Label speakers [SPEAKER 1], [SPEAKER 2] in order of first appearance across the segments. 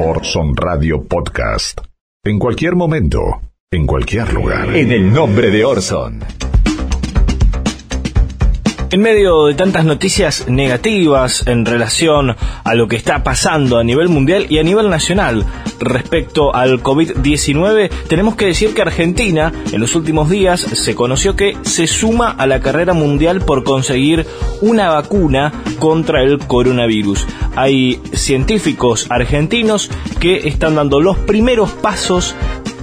[SPEAKER 1] Orson Radio Podcast. En cualquier momento, en cualquier lugar.
[SPEAKER 2] En el nombre de Orson.
[SPEAKER 3] En medio de tantas noticias negativas en relación a lo que está pasando a nivel mundial y a nivel nacional respecto al COVID-19, tenemos que decir que Argentina en los últimos días se conoció que se suma a la carrera mundial por conseguir una vacuna contra el coronavirus. Hay científicos argentinos que están dando los primeros pasos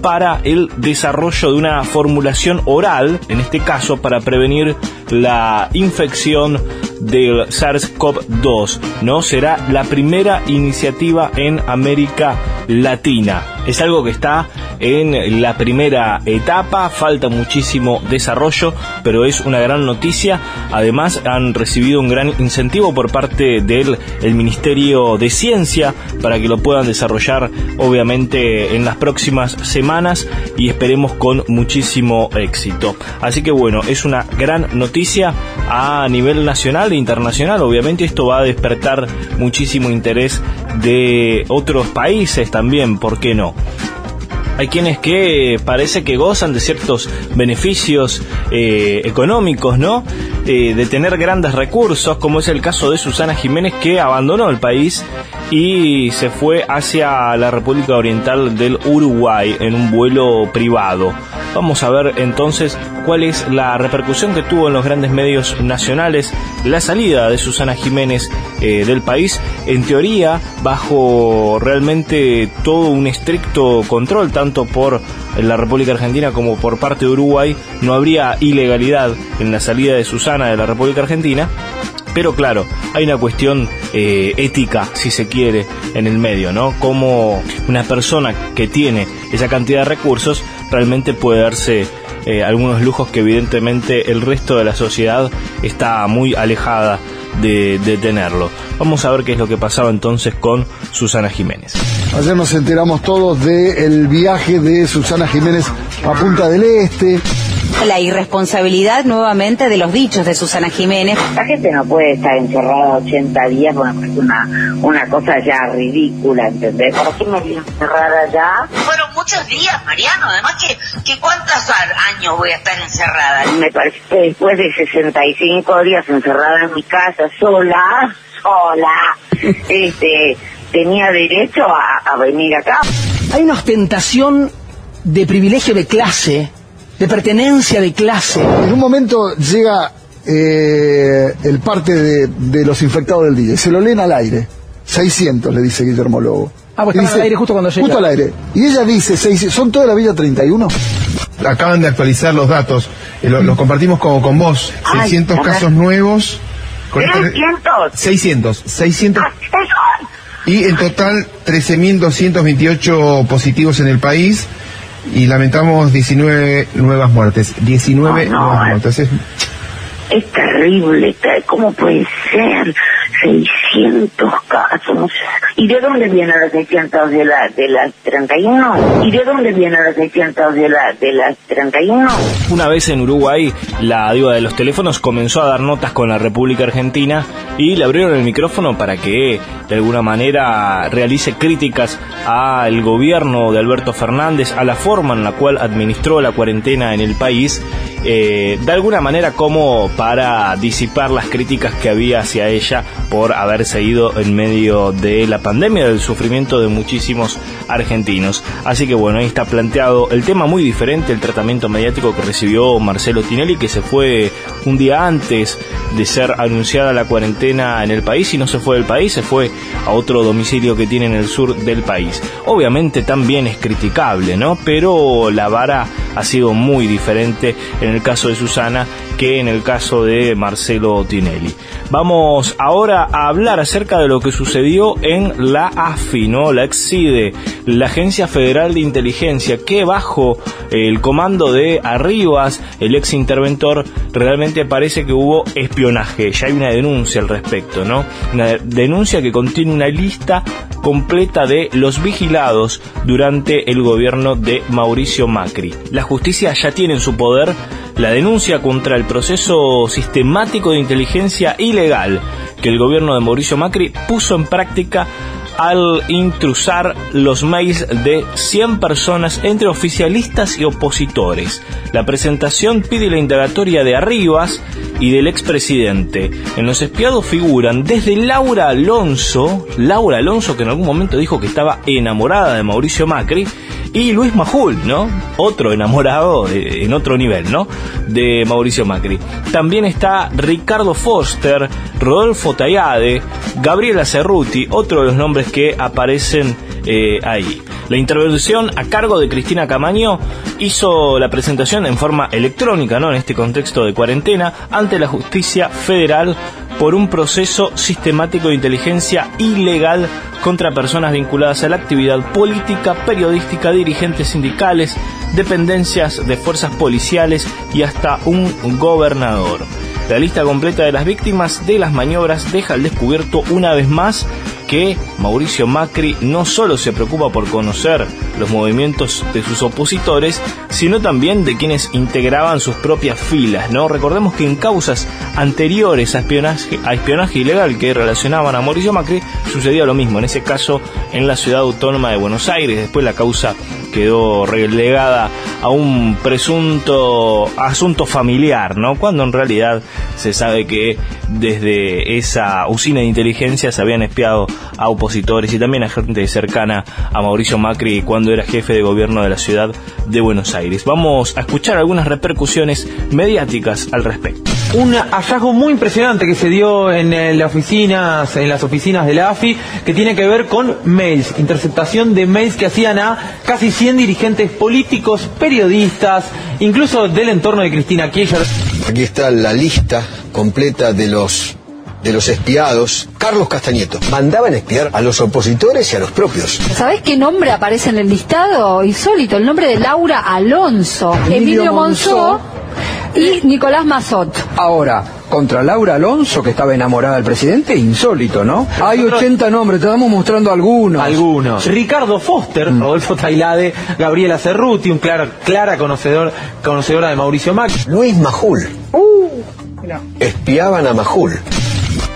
[SPEAKER 3] para el desarrollo de una formulación oral, en este caso para prevenir la infección del SARS-CoV-2, ¿no? Será la primera iniciativa en América Latina. Es algo que está en la primera etapa, falta muchísimo desarrollo, pero es una gran noticia. Además, han recibido un gran incentivo por parte del el Ministerio de Ciencia para que lo puedan desarrollar, obviamente, en las próximas semanas y esperemos con muchísimo éxito. Así que bueno, es una gran noticia a nivel nacional e internacional. Obviamente, esto va a despertar muchísimo interés de otros países también, ¿por qué no? Hay quienes que parece que gozan de ciertos beneficios eh, económicos, ¿no? Eh, de tener grandes recursos, como es el caso de Susana Jiménez que abandonó el país y se fue hacia la República Oriental del Uruguay en un vuelo privado. Vamos a ver entonces cuál es la repercusión que tuvo en los grandes medios nacionales la salida de Susana Jiménez eh, del país, en teoría bajo realmente todo un estricto control, tanto por la República Argentina como por parte de Uruguay, no habría ilegalidad en la salida de Susana de la República Argentina, pero claro, hay una cuestión eh, ética, si se quiere, en el medio, ¿no? Como una persona que tiene esa cantidad de recursos realmente puede darse eh, algunos lujos que evidentemente el resto de la sociedad está muy alejada de, de, tenerlo. Vamos a ver qué es lo que pasaba entonces con Susana Jiménez.
[SPEAKER 4] Ayer nos enteramos todos del viaje de Susana Jiménez a Punta del Este,
[SPEAKER 5] la irresponsabilidad nuevamente de los dichos de Susana Jiménez.
[SPEAKER 6] La gente no puede estar encerrada 80 días, porque es una, una cosa ya ridícula, ¿entendés? ¿Por qué me voy a encerrar allá?
[SPEAKER 7] Fueron muchos días, Mariano, además que, que cuántos años voy a estar encerrada.
[SPEAKER 6] Me parece que después de 65 días encerrada en mi casa, sola, sola, este, tenía derecho a, a venir acá.
[SPEAKER 8] Hay una ostentación de privilegio de clase de pertenencia de clase.
[SPEAKER 4] En un momento llega eh, el parte de, de, los infectados del día, se lo leen al aire. 600, le dice Guillermo Lobo.
[SPEAKER 8] Ah, pues dice, al aire justo cuando llega.
[SPEAKER 4] Justo al aire. Y ella dice, ¿son toda la Villa 31?
[SPEAKER 9] Acaban de actualizar los datos, eh, los lo compartimos con, con vos. Ay, 600 ajá. casos nuevos.
[SPEAKER 6] ¿600?
[SPEAKER 9] 600. 600. Y en total 13.228 positivos en el país y lamentamos 19 nuevas muertes. 19
[SPEAKER 6] no, no,
[SPEAKER 9] nuevas muertes. Es...
[SPEAKER 6] es terrible, ¿cómo puede ser? 600 casos. ¿Y de dónde vienen los 600 de la de las 31? ¿Y de dónde vienen los 600 de la de las 31?
[SPEAKER 3] Una vez en Uruguay, la diva de los teléfonos comenzó a dar notas con la República Argentina y le abrieron el micrófono para que de alguna manera realice críticas al gobierno de Alberto Fernández, a la forma en la cual administró la cuarentena en el país, eh, de alguna manera como para disipar las críticas que había hacia ella por haberse ido en medio de la pandemia, del sufrimiento de muchísimos argentinos. Así que bueno, ahí está planteado el tema muy diferente, el tratamiento mediático que recibió Marcelo Tinelli, que se fue un día antes de ser anunciada la cuarentena en el país y no se fue del país, se fue a otro domicilio que tiene en el sur del país. Obviamente también es criticable, ¿no? Pero la vara ha sido muy diferente en el caso de Susana que en el caso de Marcelo Tinelli. Vamos ahora a hablar acerca de lo que sucedió en la AFI, ¿no? La EXIDE, la Agencia Federal de Inteligencia, que bajo el comando de Arribas, el ex interventor, realmente parece que hubo espionaje. Ya hay una denuncia al respecto, ¿no? Una denuncia que contiene una lista completa de los vigilados durante el gobierno de Mauricio Macri. La justicia ya tiene en su poder la denuncia contra el proceso sistemático de inteligencia ilegal que el gobierno de Mauricio Macri puso en práctica al intrusar los mails de 100 personas entre oficialistas y opositores. La presentación pide la indagatoria de Arribas y del expresidente. En los espiados figuran desde Laura Alonso, Laura Alonso que en algún momento dijo que estaba enamorada de Mauricio Macri, y Luis Majul, ¿no? Otro enamorado eh, en otro nivel, ¿no? De Mauricio Macri. También está Ricardo Foster, Rodolfo Tayade, Gabriela Cerruti, otro de los nombres que aparecen eh, ahí. La intervención a cargo de Cristina Camaño hizo la presentación en forma electrónica, ¿no? En este contexto de cuarentena, ante la justicia federal por un proceso sistemático de inteligencia ilegal contra personas vinculadas a la actividad política, periodística, dirigentes sindicales, dependencias de fuerzas policiales y hasta un gobernador. La lista completa de las víctimas de las maniobras deja al descubierto una vez más que Mauricio Macri no solo se preocupa por conocer los movimientos de sus opositores, sino también de quienes integraban sus propias filas, ¿no? Recordemos que en causas anteriores a espionaje, a espionaje ilegal que relacionaban a Mauricio Macri, sucedía lo mismo, en ese caso en la ciudad autónoma de Buenos Aires, después la causa quedó relegada a un presunto asunto familiar, ¿no? Cuando en realidad se sabe que desde esa usina de inteligencia se habían espiado a opositores y también a gente cercana a Mauricio Macri cuando era jefe de gobierno de la ciudad de Buenos Aires. Vamos a escuchar algunas repercusiones mediáticas al respecto.
[SPEAKER 10] Un hallazgo muy impresionante que se dio en, eh, las oficinas, en las oficinas de la AFI, que tiene que ver con mails, interceptación de mails que hacían a casi 100 dirigentes políticos, periodistas, incluso del entorno de Cristina Kirchner.
[SPEAKER 11] Aquí está la lista completa de los de los espiados, Carlos Castañeto. Mandaban espiar a los opositores y a los propios.
[SPEAKER 12] ¿Sabés qué nombre aparece en el listado? Insólito, el nombre de Laura Alonso, Emilio, Monzó y Nicolás Mazot.
[SPEAKER 13] Ahora, contra Laura Alonso, que estaba enamorada del presidente, insólito, ¿no? Hay 80 nombres, te vamos mostrando algunos.
[SPEAKER 10] Algunos. Ricardo Foster,
[SPEAKER 13] Mm.
[SPEAKER 10] Rodolfo Tailade, Gabriela Cerruti, un clara, clara conocedor, conocedora de Mauricio Macri.
[SPEAKER 11] Luis Majul. Espiaban a Majul.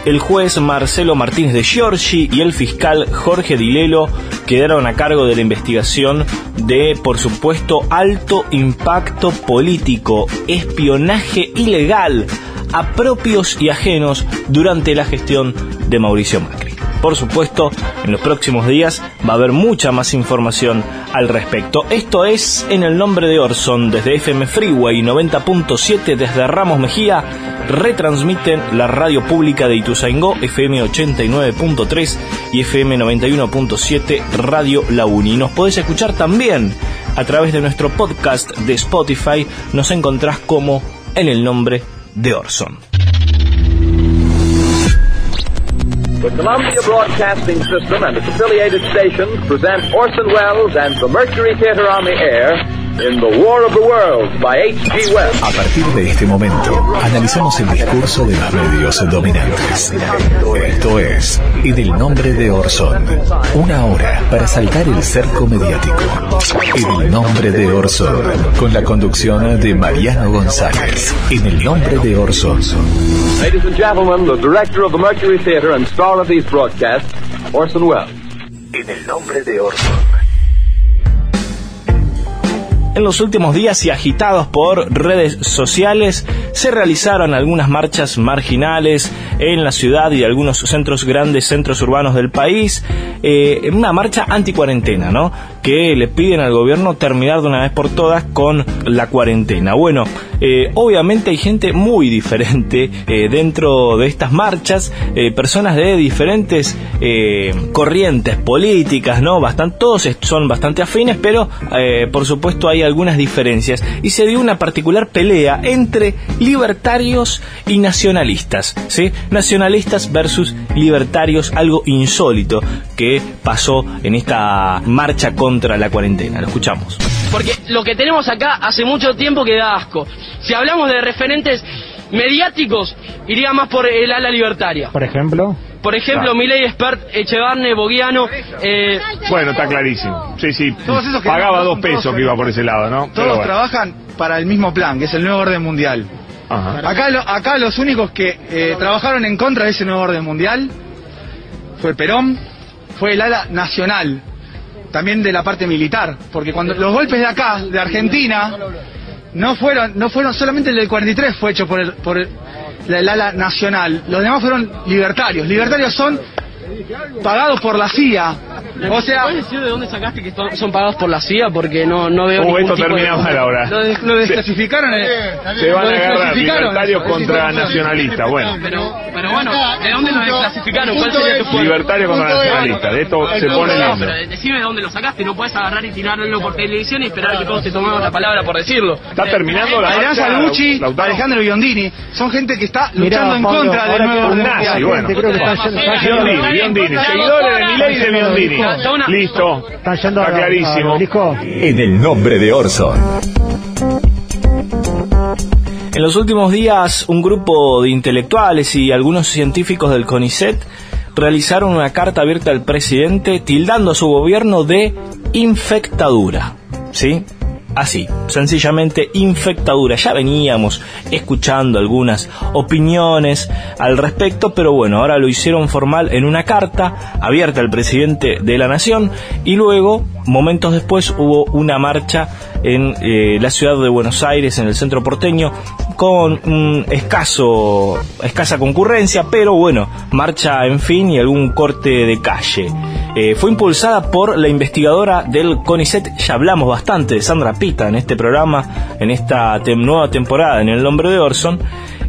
[SPEAKER 3] El juez Marcelo Martínez de Giorgi y el fiscal Jorge Dilelo quedaron a cargo de la investigación de, por supuesto, alto impacto político, espionaje ilegal a propios y ajenos durante la gestión de Mauricio Macri. Por supuesto, en los próximos días va a haber mucha más información al respecto. Esto es En el nombre de Orson, desde FM Freeway 90.7 desde Ramos Mejía, retransmiten la radio pública de Ituzaingó, FM 89.3 y FM 91.7 Radio La Uni. Nos podés escuchar también a través de nuestro podcast de Spotify. Nos encontrás como En el nombre de Orson.
[SPEAKER 14] The Columbia Broadcasting System and its affiliated stations present Orson Welles and the Mercury Theater on the air in The War of the Worlds by H.G. Wells.
[SPEAKER 1] A partir de este momento, analizamos el discurso de los medios dominantes. Esto es En el nombre de Orson. Una hora para saltar el cerco mediático. En el nombre de Orson. Con la conducción de Mariano González. En el nombre de Orson.
[SPEAKER 14] Ladies and gentlemen, the director of the Mercury Theater and star of these broadcasts, Orson Welles.
[SPEAKER 1] En el nombre de Orson.
[SPEAKER 3] En los últimos días y agitados por redes sociales, se realizaron algunas marchas marginales en la ciudad y algunos centros grandes, centros urbanos del país. Eh, una marcha anti-cuarentena, ¿no? Que le piden al gobierno terminar de una vez por todas con la cuarentena. Bueno, eh, obviamente hay gente muy diferente eh, dentro de estas marchas, eh, personas de diferentes corrientes políticas, ¿no? Bastante, todos son bastante afines, pero por supuesto hay algunas diferencias. Y se dio una particular pelea entre libertarios y nacionalistas, ¿sí? Nacionalistas versus libertarios, algo insólito que pasó en esta marcha contra la cuarentena. Lo escuchamos.
[SPEAKER 15] Porque lo que tenemos acá hace mucho tiempo que da asco. Si hablamos de referentes mediáticos, iría más por el ala libertaria.
[SPEAKER 16] Por ejemplo.
[SPEAKER 15] Por ejemplo, Milei Expert, Echevarne, Boguiano. Eh,
[SPEAKER 17] Bueno, está clarísimo. Sí, sí.
[SPEAKER 18] Todos esos que
[SPEAKER 17] Pagaba dos pesos que iba por ese lado, ¿no?
[SPEAKER 18] Todos
[SPEAKER 17] bueno.
[SPEAKER 18] trabajan para el mismo plan, que es el nuevo orden mundial. Acá, lo- acá los únicos que eh, trabajaron en contra de ese nuevo orden mundial fue Perón, fue el ala nacional, también de la parte militar, porque cuando los golpes de acá, de Argentina, no fueron, no fueron solamente el del 43 fue hecho por el, por el, el ala nacional, los demás fueron libertarios. Libertarios son pagados por la CIA. O sea,
[SPEAKER 15] ¿Puedes decir de dónde sacaste que son- pagados por la CIA? Porque no, no veo
[SPEAKER 17] Uh,
[SPEAKER 15] ningún
[SPEAKER 17] esto
[SPEAKER 15] tipo
[SPEAKER 17] termina
[SPEAKER 15] de...
[SPEAKER 17] mal ahora.
[SPEAKER 18] lo, des- lo desclasificaron. eh,
[SPEAKER 17] Se van
[SPEAKER 18] lo
[SPEAKER 17] a agarrar libertarios contra nacionalistas. Bueno,
[SPEAKER 15] Pero, pero bueno, ¿de dónde lo desclasificaron? ¿Cuál sería tu punto?
[SPEAKER 17] libertario contra nacionalista. De esto se pone
[SPEAKER 15] No, pero decime de dónde lo sacaste, no puedes agarrar y tirarlo por televisión y esperar que todos te tomemos la palabra por decirlo.
[SPEAKER 17] Está terminando la
[SPEAKER 18] Adrián
[SPEAKER 17] Lautaro.
[SPEAKER 18] Alejandro Biondini, son gente que está luchando en contra del nuevo
[SPEAKER 17] nazi, bueno. Biondini, seguidores de Milei y de Biondini. Listo,
[SPEAKER 16] yendo
[SPEAKER 17] está
[SPEAKER 16] a- a-
[SPEAKER 17] clarísimo.
[SPEAKER 1] En el nombre de Orson.
[SPEAKER 3] En los últimos días, un grupo de intelectuales y algunos científicos del CONICET realizaron una carta abierta al presidente tildando a su gobierno de infectadura. ¿Sí? Así, sencillamente infectadura. Ya veníamos escuchando algunas opiniones al respecto, pero bueno, ahora lo hicieron formal en una carta abierta al presidente de la nación y luego, momentos después, hubo una marcha en eh, la ciudad de Buenos Aires, en el centro porteño, con un escaso, escasa concurrencia, pero bueno, marcha en fin y algún corte de calle. Eh, fue impulsada por la investigadora del CONICET, ya hablamos bastante de Sandra Pita en este programa, en esta nueva temporada en el nombre de Orson,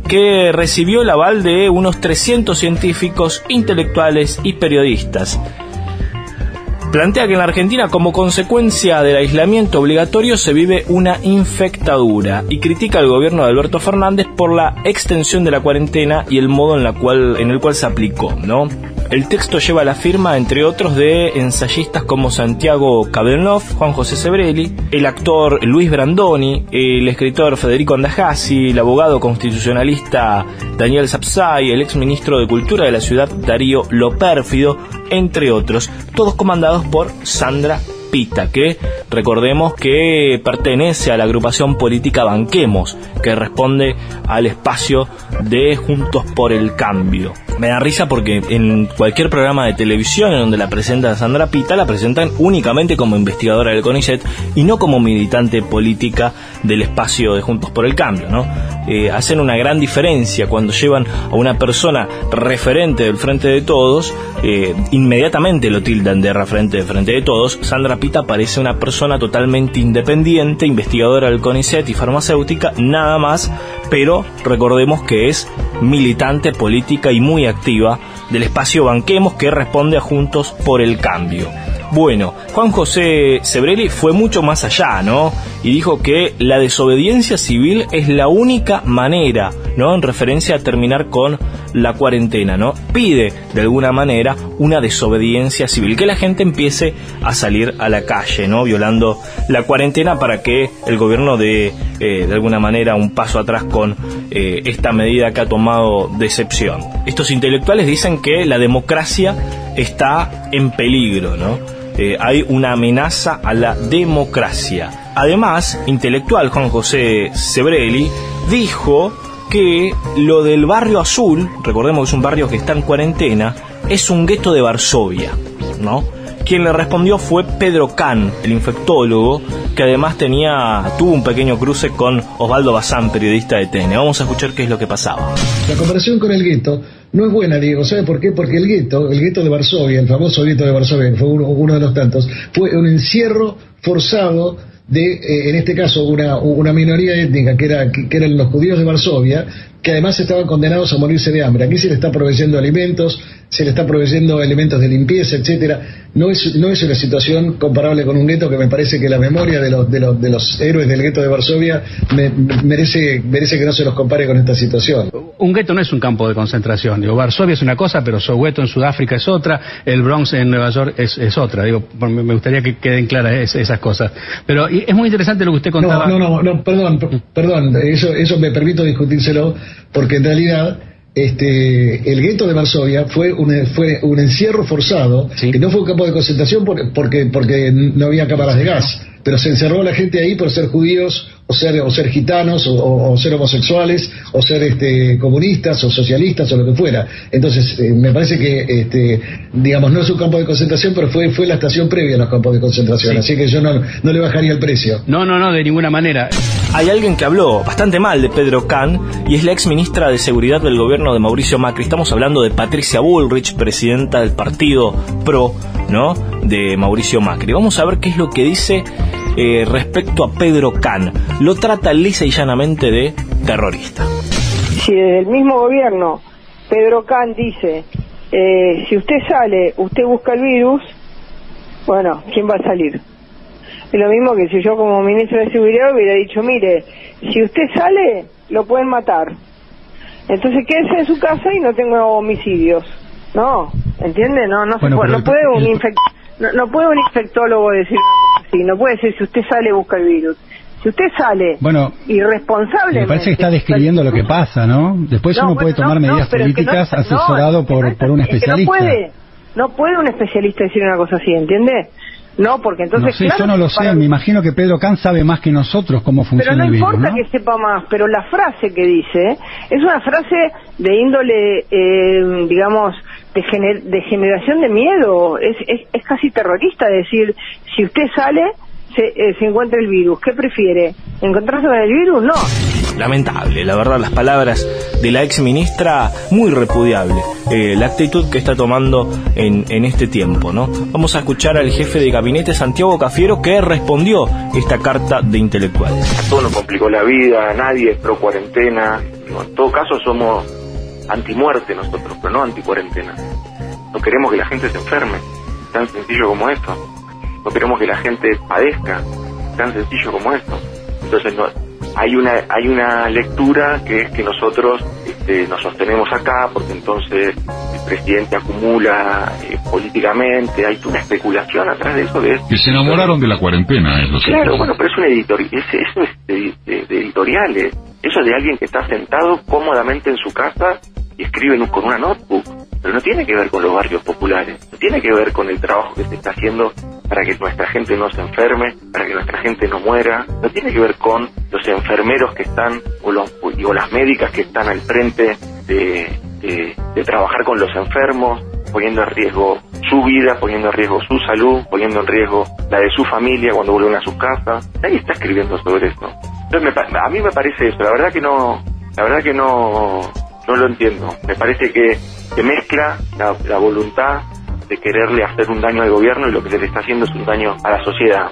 [SPEAKER 3] que recibió el aval de unos 300 científicos, intelectuales y periodistas. Plantea que en la Argentina, como consecuencia del aislamiento obligatorio, se vive una infectadura y critica al gobierno de Alberto Fernández por la extensión de la cuarentena y el modo en, la cual, en el cual se aplicó, ¿no? El texto lleva la firma, entre otros, de ensayistas como Santiago Cabelnov, Juan José Sebrelli, el actor Luis Brandoni, el escritor Federico Andajasi, el abogado constitucionalista Daniel Sapsay, el exministro de Cultura de la ciudad Darío Lopérfido, entre otros, todos comandados por Sandra Pita, que recordemos que pertenece a la agrupación política Banquemos, que responde al espacio de Juntos por el Cambio. Me da risa porque en cualquier programa de televisión en donde la presenta Sandra Pita, la presentan únicamente como investigadora del CONICET y no como militante política del espacio de Juntos por el Cambio, ¿no? Eh, hacen una gran diferencia cuando llevan a una persona referente del Frente de Todos, eh, inmediatamente lo tildan de referente del Frente de Todos. Sandra Pita parece una persona totalmente independiente, investigadora del CONICET y farmacéutica, nada más, pero recordemos que es militante política y muy activa del espacio Banquemos que responde a Juntos por el Cambio. Bueno, Juan José Sebrelli fue mucho más allá, ¿no? Y dijo que la desobediencia civil es la única manera, ¿no? En referencia a terminar con la cuarentena, ¿no? Pide, de alguna manera, una desobediencia civil, que la gente empiece a salir a la calle, ¿no? Violando la cuarentena para que el gobierno dé, eh, de alguna manera, un paso atrás con eh, esta medida que ha tomado de excepción. Estos intelectuales dicen que la democracia está en peligro, ¿no? Eh, hay una amenaza a la democracia. Además, intelectual Juan José Sebrelli dijo que lo del barrio azul, recordemos que es un barrio que está en cuarentena, es un gueto de Varsovia, ¿no? Quien le respondió fue Pedro Can, el infectólogo, que además tenía, tuvo un pequeño cruce con Osvaldo Bazán, periodista de TN. Vamos a escuchar qué es lo que pasaba.
[SPEAKER 19] La comparación con el gueto no es buena, Diego. ¿Sabe por qué? Porque el gueto, el gueto de Varsovia, el famoso gueto de Varsovia, fue uno, de los tantos, fue un encierro forzado de, eh, en este caso, una, una minoría étnica, que, era, que eran los judíos de Varsovia, que además estaban condenados a morirse de hambre. Aquí se le está proveyendo alimentos, se le está proveyendo elementos de limpieza, etcétera. No es, no es una situación comparable con un gueto que me parece que la memoria de los, de los, de los héroes del gueto de Varsovia me- merece, merece que no se los compare con esta situación.
[SPEAKER 20] Un gueto no es un campo de concentración. Digo, Varsovia es una cosa, pero Soweto en Sudáfrica es otra, el Bronx en Nueva York es, es otra. Digo, me gustaría que queden claras es- esas cosas. Pero y es muy interesante lo que usted contaba.
[SPEAKER 19] No, no, no, no, perdón, per- perdón, eso, eso me permito discutírselo, porque en realidad este, el gueto de Varsovia fue un, fue un encierro forzado, que no fue un campo de concentración por- porque, porque no había cámaras de gas. Pero se encerró la gente ahí por ser judíos o ser, o ser gitanos, o, ser homosexuales, o ser este, comunistas, o socialistas, o lo que fuera. Entonces, eh, me parece que, este, digamos, no es un campo de concentración, pero fue, fue la estación previa a los campos de concentración, así que yo no, no le bajaría el precio.
[SPEAKER 20] No, no, no, de ninguna manera.
[SPEAKER 3] Hay alguien que habló bastante mal de Pedro Kahn, y es la ex ministra de Seguridad del gobierno de Mauricio Macri. Estamos hablando de Patricia Bullrich, presidenta del partido PRO, ¿no? De Mauricio Macri. Vamos a ver qué es lo que dice eh, respecto a Pedro Can. Lo trata lisa y llanamente de terrorista.
[SPEAKER 16] Si desde el mismo gobierno Pedro Can dice, eh, si usted sale, usted busca el virus, bueno, ¿quién va a salir? Es lo mismo que si yo como ministro de Seguridad hubiera dicho, mire, si usted sale, lo pueden matar. Entonces quédese en su casa y no tenga homicidios. No, ¿entiende? No, no, se puede, no puede un infectado no, puede un infectólogo decir así, no puede decir si usted sale busca el virus. Si usted sale
[SPEAKER 21] bueno,
[SPEAKER 16] irresponsable.
[SPEAKER 21] Me parece que está describiendo lo que pasa, ¿no? Después uno puede tomar medidas políticas asesorado por, por un especialista.
[SPEAKER 16] no puede, no puede un especialista decir una cosa así, ¿entiende? No, porque entonces.
[SPEAKER 21] No sé, yo no lo sé. Me imagino que Pedro Can sabe más que nosotros cómo funciona
[SPEAKER 16] el
[SPEAKER 21] virus.
[SPEAKER 16] Pero no importa que sepa más, pero la frase que dice es una frase de índole, eh, digamos, de, de generación de miedo. Es, es, es, casi terrorista decir, si usted sale, se, eh, se encuentra el virus. ¿Qué prefiere? ¿Encontrarse con el virus? No.
[SPEAKER 3] Lamentable, la verdad, las palabras de la ex ministra, muy repudiable. Eh, la actitud que está tomando en, en este tiempo, ¿no? Vamos a escuchar al jefe de gabinete, Santiago Cafiero, que respondió esta carta de intelectuales.
[SPEAKER 22] Todo nos complicó la vida, nadie es pro cuarentena. En todo caso, somos antimuerte nosotros, pero no anticuarentena. No queremos que la gente se enferme, tan sencillo como esto. No queremos que la gente padezca, tan sencillo como esto. Entonces no, hay una hay una lectura que es que nosotros este, nos sostenemos acá porque entonces el presidente acumula eh, políticamente, hay una especulación atrás de eso. De
[SPEAKER 23] que se enamoraron de la cuarentena, es lo
[SPEAKER 22] Claro, bueno, pero es un editorial, eso es de, editoriales, eso es de alguien que está sentado cómodamente en su casa y escriben con una notebook, pero no tiene que ver con los barrios populares, no tiene que ver con el trabajo que se está haciendo para que nuestra gente no se enferme, para que nuestra gente no muera, no tiene que ver con los enfermeros que están o, los, o las médicas que están al frente de, trabajar con los enfermos, poniendo en riesgo su vida, poniendo en riesgo su salud, poniendo en riesgo la de su familia cuando vuelven a sus casas. Nadie está escribiendo sobre eso. Entonces a mí me parece eso, la verdad que no, la verdad que no, no lo entiendo. Me parece que se mezcla la, voluntad de quererle hacer un daño al gobierno y lo que se le está haciendo es un daño a la sociedad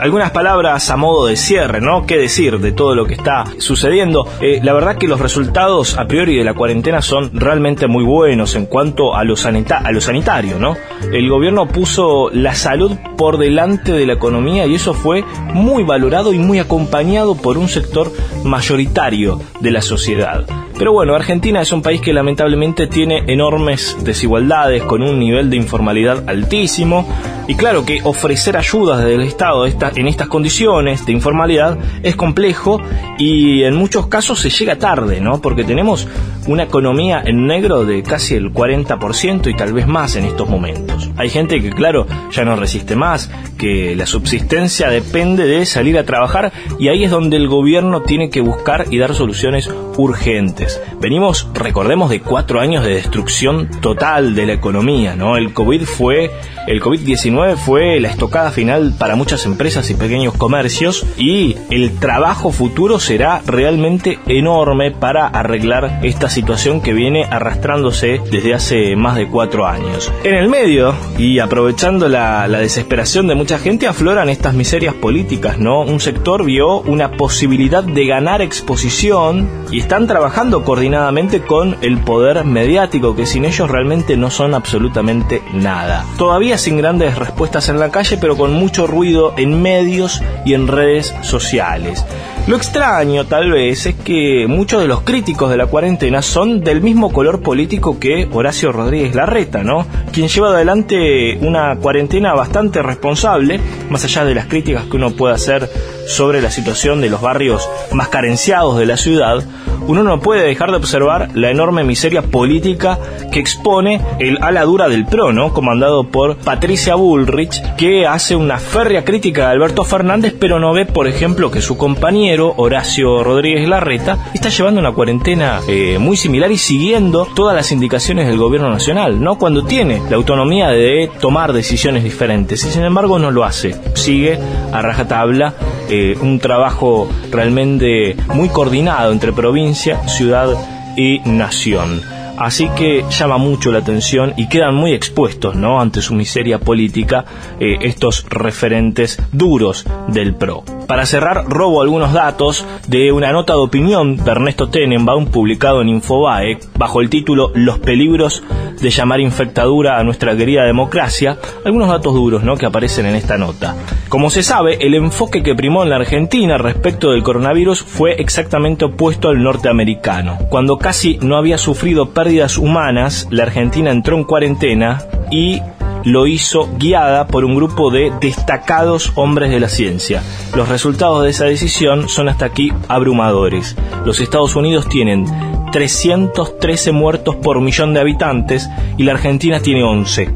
[SPEAKER 3] algunas palabras a modo de cierre, ¿no? ¿Qué decir de todo lo que está sucediendo? Eh, la verdad que los resultados a priori de la cuarentena son realmente muy buenos en cuanto a lo, a lo sanitario, ¿no? El gobierno puso la salud por delante de la economía y eso fue muy valorado y muy acompañado por un sector mayoritario de la sociedad. Pero bueno, Argentina es un país que lamentablemente tiene enormes desigualdades, con un nivel de informalidad altísimo, y claro que ofrecer ayudas del Estado en estas condiciones de informalidad es complejo y en muchos casos se llega tarde, ¿no? Porque tenemos una economía en negro de casi el 40% y tal vez más en estos momentos. Hay gente que, claro, ya no resiste más, que la subsistencia depende de salir a trabajar y ahí es donde el gobierno tiene que buscar y dar soluciones urgentes. Venimos, recordemos, de cuatro años de destrucción total de la economía, ¿no? El COVID fue, el COVID-19 fue la estocada final para muchas empresas y pequeños comercios y el trabajo futuro será realmente enorme para arreglar esta situación que viene arrastrándose desde hace más de cuatro años. En el medio, y aprovechando la, la desesperación de mucha gente, afloran estas miserias políticas, ¿no? Un sector vio una posibilidad de ganar exposición y están trabajando coordinadamente con el poder mediático, que sin ellos realmente no son absolutamente nada. Todavía sin grandes respuestas en la calle, pero con mucho ruido en medios y en redes sociales. Lo extraño, tal vez, es que muchos de los críticos de la cuarentena son del mismo color político que Horacio Rodríguez Larreta, ¿no? Quien lleva adelante una cuarentena bastante responsable, más allá de las críticas que uno pueda hacer sobre la situación de los barrios más carenciados de la ciudad, uno no puede dejar de observar la enorme miseria política que expone el ala dura del PRO, ¿no? comandado por Patricia Bullrich, que hace una férrea crítica a Alberto Fernández, pero no ve, por ejemplo, que su compañero, Horacio Rodríguez Larreta, está llevando una cuarentena eh, muy similar y siguiendo todas las indicaciones del gobierno nacional, ¿no? Cuando tiene la autonomía de tomar decisiones diferentes, y sin embargo no lo hace. Sigue a rajatabla eh, un trabajo realmente muy coordinado entre provincia, ciudad y nación. Así que llama mucho la atención y quedan muy expuestos ¿no? ante su miseria política eh, estos referentes duros del PRO. Para cerrar, robo algunos datos de una nota de opinión de Ernesto Tenenbaum publicado en Infobae bajo el título Los peligros de llamar infectadura a nuestra querida democracia. Algunos datos duros ¿no? que aparecen en esta nota. Como se sabe, el enfoque que primó en la Argentina respecto del coronavirus fue exactamente opuesto al norteamericano. Cuando casi no había sufrido pérdidas humanas, la Argentina entró en cuarentena y lo hizo guiada por un grupo de destacados hombres de la ciencia. Los resultados de esa decisión son hasta aquí abrumadores. Los Estados Unidos tienen 313 muertos por millón de habitantes y la Argentina tiene 11.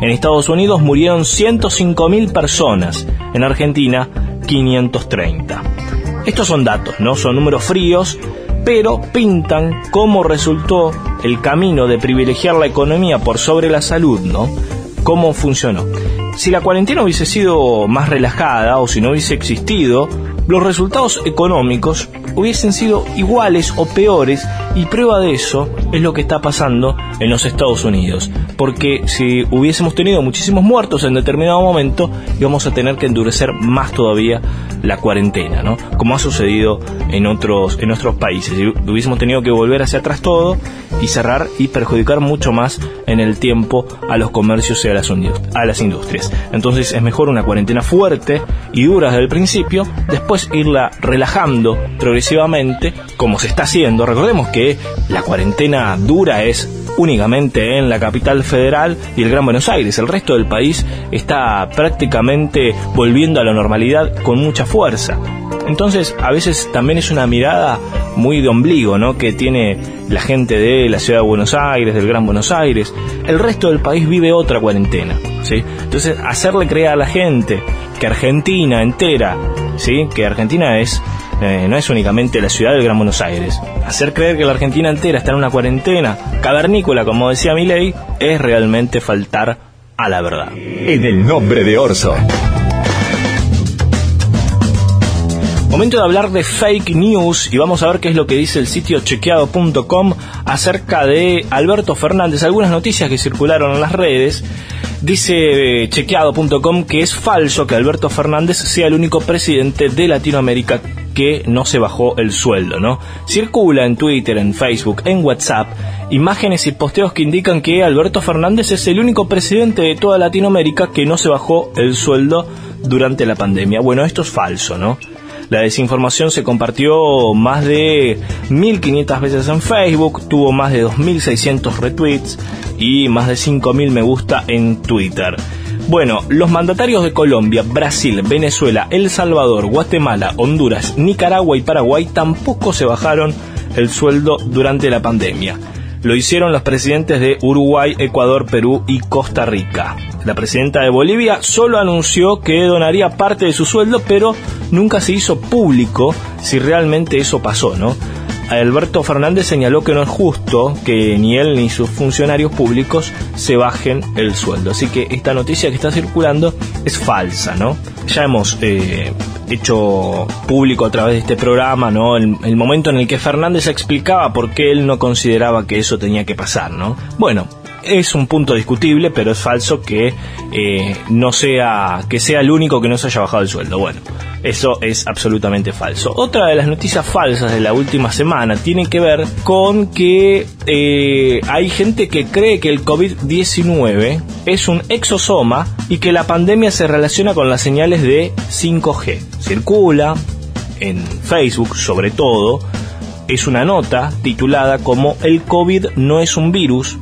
[SPEAKER 3] En Estados Unidos murieron 105.000 personas, en Argentina 530. Estos son datos, ¿no? Son números fríos, pero pintan cómo resultó el camino de privilegiar la economía por sobre la salud, ¿no? Cómo funcionó. Si la cuarentena hubiese sido más relajada o si no hubiese existido, los resultados económicos hubiesen sido iguales o peores y prueba de eso es lo que está pasando en los Estados Unidos. Porque si hubiésemos tenido muchísimos muertos en determinado momento, íbamos a tener que endurecer más todavía la cuarentena, ¿no? Como ha sucedido en otros, en otros países. Y hubiésemos tenido que volver hacia atrás todo y cerrar y perjudicar mucho más en el tiempo a los comercios y a las, a las industrias. Entonces es mejor una cuarentena fuerte y dura desde el principio, después irla relajando progresivamente, como se está haciendo. Recordemos que la cuarentena dura es únicamente en la capital federal y el Gran Buenos Aires. El resto del país está prácticamente volviendo a la normalidad con mucha fuerza. Entonces, a veces también es una mirada muy de ombligo, ¿no? Que tiene la gente de la ciudad de Buenos Aires, del Gran Buenos Aires. El resto del país vive otra cuarentena, ¿sí? Entonces, hacerle creer a la gente que Argentina entera, ¿sí? Que Argentina es eh, no es únicamente la ciudad del Gran Buenos Aires. Hacer creer que la Argentina entera está en una cuarentena cavernícola, como decía mi ley, es realmente faltar a la verdad.
[SPEAKER 1] En el nombre de Orson.
[SPEAKER 3] Momento de hablar de fake news y vamos a ver qué es lo que dice el sitio chequeado.com acerca de Alberto Fernández. Algunas noticias que circularon en las redes. Dice chequeado.com que es falso que Alberto Fernández sea el único presidente de Latinoamérica que no se bajó el sueldo, ¿no? Circula en Twitter, en Facebook, en WhatsApp, imágenes y posteos que indican que Alberto Fernández es el único presidente de toda Latinoamérica que no se bajó el sueldo durante la pandemia. Bueno, esto es falso, ¿no? La desinformación se compartió más de 1.500 veces en Facebook, tuvo más de 2.600 retweets y más de 5.000 me gusta en Twitter. Bueno, los mandatarios de Colombia, Brasil, Venezuela, El Salvador, Guatemala, Honduras, Nicaragua y Paraguay tampoco se bajaron el sueldo durante la pandemia. Lo hicieron los presidentes de Uruguay, Ecuador, Perú y Costa Rica. La presidenta de Bolivia solo anunció que donaría parte de su sueldo, pero nunca se hizo público si realmente eso pasó, ¿no? Alberto Fernández señaló que no es justo que ni él ni sus funcionarios públicos se bajen el sueldo. Así que esta noticia que está circulando es falsa, ¿no? Ya hemos eh, hecho público a través de este programa, ¿no? El, momento en el que Fernández explicaba por qué él no consideraba que eso tenía que pasar, ¿no? Bueno, es un punto discutible, pero es falso que eh, no sea que sea el único que no se haya bajado el sueldo. Bueno, eso es absolutamente falso. Otra de las noticias falsas de la última semana tiene que ver con que eh, hay gente que cree que el COVID-19 es un exosoma y que la pandemia se relaciona con las señales de 5G. Circula en Facebook, sobre todo, es una nota titulada como El COVID no es un virus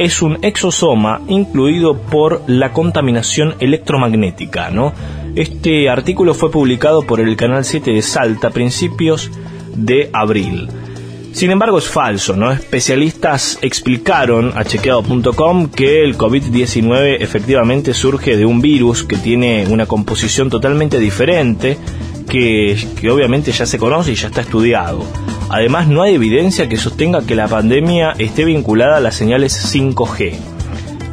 [SPEAKER 3] es un exosoma incluido por la contaminación electromagnética, ¿no? Este artículo fue publicado por el Canal 7 de Salta a principios de abril. Sin embargo, es falso, ¿no? Especialistas explicaron a chequeado.com que el COVID-19 efectivamente surge de un virus que tiene una composición totalmente diferente, que, que, obviamente ya se conoce y ya está estudiado. Además, no hay evidencia que sostenga que la pandemia esté vinculada a las señales 5G.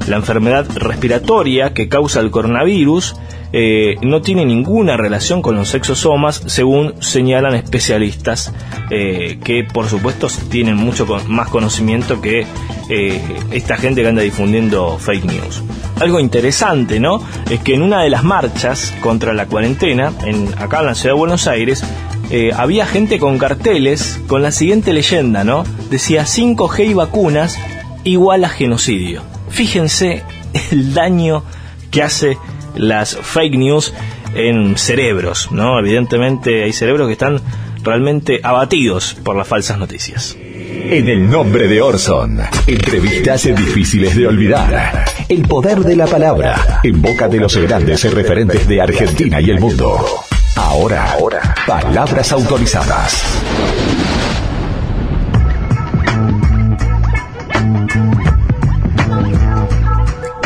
[SPEAKER 3] La enfermedad respiratoria que causa el coronavirus eh, no tiene ninguna relación con los exosomas, según señalan especialistas eh, que, por supuesto, tienen mucho más conocimiento que eh, esta gente que anda difundiendo fake news. Algo interesante, ¿no? Es que en una de las marchas contra la cuarentena, en, acá en la ciudad de Buenos Aires, había gente con carteles con la siguiente leyenda, ¿no? Decía 5G y vacunas igual a genocidio. Fíjense el daño que hace las fake news en cerebros, ¿no? Evidentemente hay cerebros que están realmente abatidos por las falsas noticias.
[SPEAKER 1] En el nombre de Orson, entrevistas difíciles de olvidar. El poder de la palabra, en boca de los grandes referentes de Argentina y el mundo. Ahora, ahora, palabras autorizadas.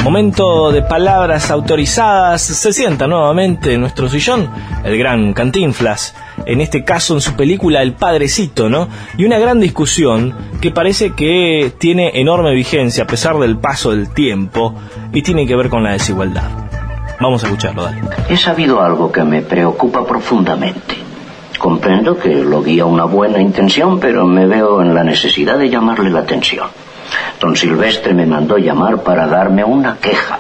[SPEAKER 3] Momento de palabras autorizadas. Se sienta nuevamente en nuestro sillón el gran Cantinflas, en este caso en su película El Padrecito, ¿no? Y una gran discusión que parece que tiene enorme vigencia a pesar del paso del tiempo y tiene que ver con la desigualdad. Vamos a escucharlo, dale.
[SPEAKER 24] He sabido algo que me preocupa profundamente. Comprendo que lo guía una buena intención, pero me veo en la necesidad de llamarle la atención. Don Silvestre me mandó llamar para darme una queja.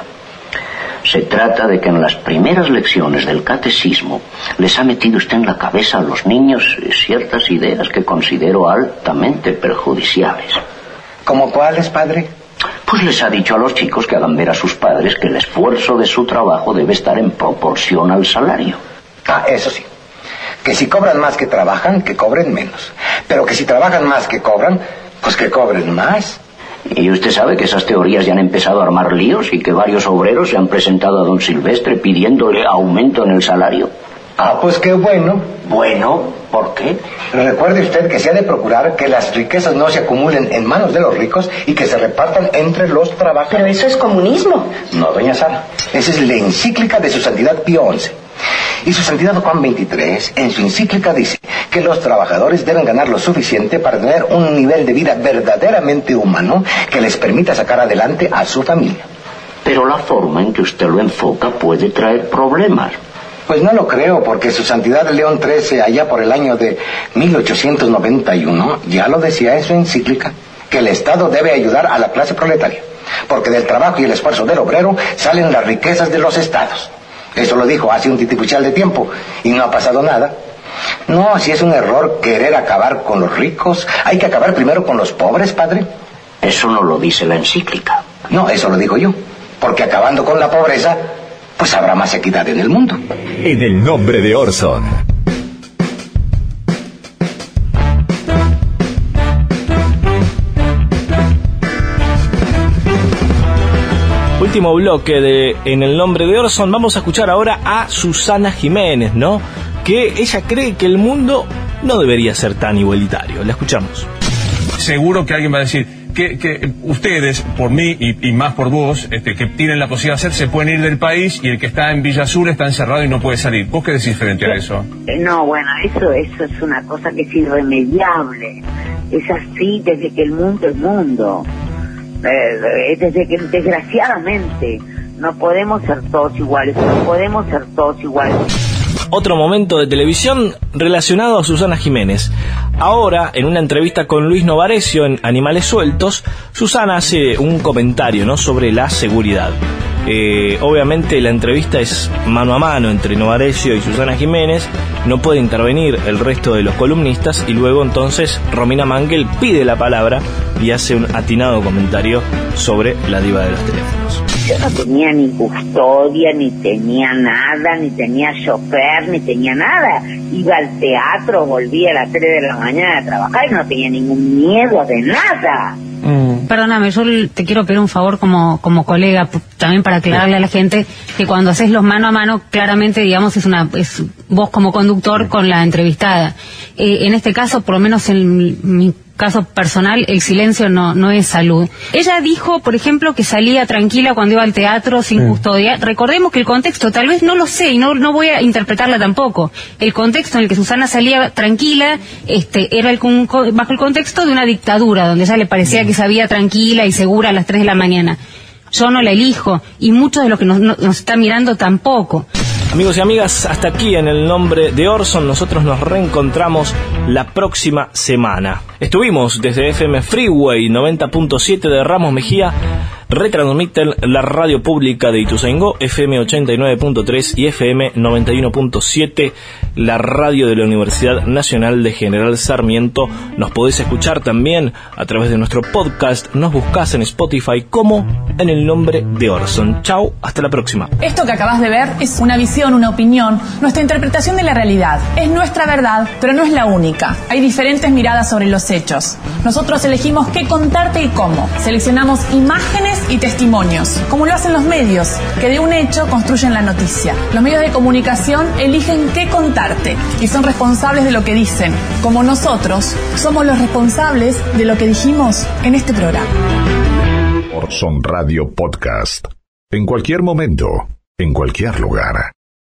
[SPEAKER 24] Se trata de que en las primeras lecciones del catecismo les ha metido usted en la cabeza a los niños ciertas ideas que considero altamente perjudiciales.
[SPEAKER 25] ¿Como cuáles, padre?
[SPEAKER 24] Pues les ha dicho a los chicos que hagan ver a sus padres que el esfuerzo de su trabajo debe estar en proporción al salario.
[SPEAKER 25] Ah, eso sí. Que si cobran más que trabajan, que cobren menos. Pero que si trabajan más que cobran, pues que cobren más.
[SPEAKER 24] Y usted sabe que esas teorías ya han empezado a armar líos y que varios obreros se han presentado a don Silvestre pidiéndole aumento en el salario.
[SPEAKER 25] Ah, pues qué bueno.
[SPEAKER 24] Bueno, ¿por qué?
[SPEAKER 25] Recuerde usted que se ha de procurar que las riquezas no se acumulen en manos de los ricos y que se repartan entre los trabajadores.
[SPEAKER 26] Pero eso es comunismo.
[SPEAKER 25] No, doña Sara. Esa es la encíclica de su santidad Pío XI. Y su santidad Juan XXIII, en su encíclica, dice que los trabajadores deben ganar lo suficiente para tener un nivel de vida verdaderamente humano que les permita sacar adelante a su familia.
[SPEAKER 24] Pero la forma en que usted lo enfoca puede traer problemas.
[SPEAKER 25] Pues no lo creo, porque su santidad León XIII, allá por el año de 1891, ya lo decía en su encíclica, que el Estado debe ayudar a la clase proletaria, porque del trabajo y el esfuerzo del obrero salen las riquezas de los estados. Eso lo dijo hace un titipuchal de tiempo y no ha pasado nada. No, si es un error querer acabar con los ricos, hay que acabar primero con los pobres, padre.
[SPEAKER 24] Eso no lo dice la encíclica.
[SPEAKER 25] No, eso lo digo yo. Porque acabando con la pobreza, pues habrá más equidad en el mundo.
[SPEAKER 1] En el nombre de Orson.
[SPEAKER 3] Último bloque de En el nombre de Orson, vamos a escuchar ahora a Susana Jiménez, ¿no? Que ella cree que el mundo no debería ser tan igualitario. La escuchamos.
[SPEAKER 27] Seguro que alguien va a decir, que, ustedes, por mí y, más por vos, este, que tienen la posibilidad de hacer, se pueden ir del país y el que está en Villa Sur está encerrado y no puede salir. ¿Vos qué decís frente a eso?
[SPEAKER 6] Eh, no, bueno, eso, eso es una cosa que es irremediable. Es así desde que el mundo es mundo. Eh, desde que desgraciadamente no podemos ser todos iguales, no podemos ser todos iguales
[SPEAKER 3] otro momento de televisión relacionado a Susana Jiménez. Ahora, en una entrevista con Luis Novarecio en Animales Sueltos, Susana hace un comentario ¿no? sobre la seguridad. Eh, obviamente la entrevista es mano a mano entre Novarecio y Susana Jiménez, no puede intervenir el resto de los columnistas y luego entonces Romina Mangel pide la palabra y hace un atinado comentario sobre la diva de los teléfonos.
[SPEAKER 6] Yo no tenía ni custodia, ni tenía nada, ni tenía chofer, ni tenía nada. Iba al teatro, volvía a las 3 de la mañana a trabajar y no tenía ningún miedo de nada. Mm.
[SPEAKER 28] perdóname, yo te quiero pedir un favor como, como colega, también para aclararle a la gente que cuando haces los mano a mano, claramente, digamos, es una es vos como conductor con la entrevistada. Eh, en este caso, por lo menos en mi caso personal, el silencio no, no es salud. Ella dijo, por ejemplo, que salía tranquila cuando iba al teatro sin custodia. Recordemos que el contexto, tal vez no lo sé y no, no voy a interpretarla tampoco. El contexto en el que Susana salía tranquila este, era el, bajo el contexto de una dictadura, donde ella le parecía que sabía tranquila y segura a las 3 de la mañana. Yo no la elijo y muchos de los que nos, nos están mirando tampoco.
[SPEAKER 3] Amigos y amigas, hasta aquí en el nombre de Orson, nosotros nos reencontramos la próxima semana. Estuvimos desde FM Freeway 90.7 de Ramos Mejía retransmiten la radio pública de Ituzaingó, FM 89.3 y FM 91.7, la radio de la Universidad Nacional de General Sarmiento. Nos podés escuchar también a través de nuestro podcast, nos buscas en Spotify como en el nombre de Orson. Chau, hasta la próxima.
[SPEAKER 26] Esto que acabas de ver es una visión, una opinión, nuestra interpretación de la realidad. Es nuestra verdad, pero no es la única. Hay diferentes miradas sobre los hechos. Nosotros elegimos qué contarte y cómo. Seleccionamos imágenes y testimonios, como lo hacen los medios, que de un hecho construyen la noticia. Los medios de comunicación eligen qué contarte y son responsables de lo que dicen, como nosotros somos los responsables de lo que dijimos en este programa.
[SPEAKER 1] Orson Radio Podcast. En cualquier momento, en cualquier lugar.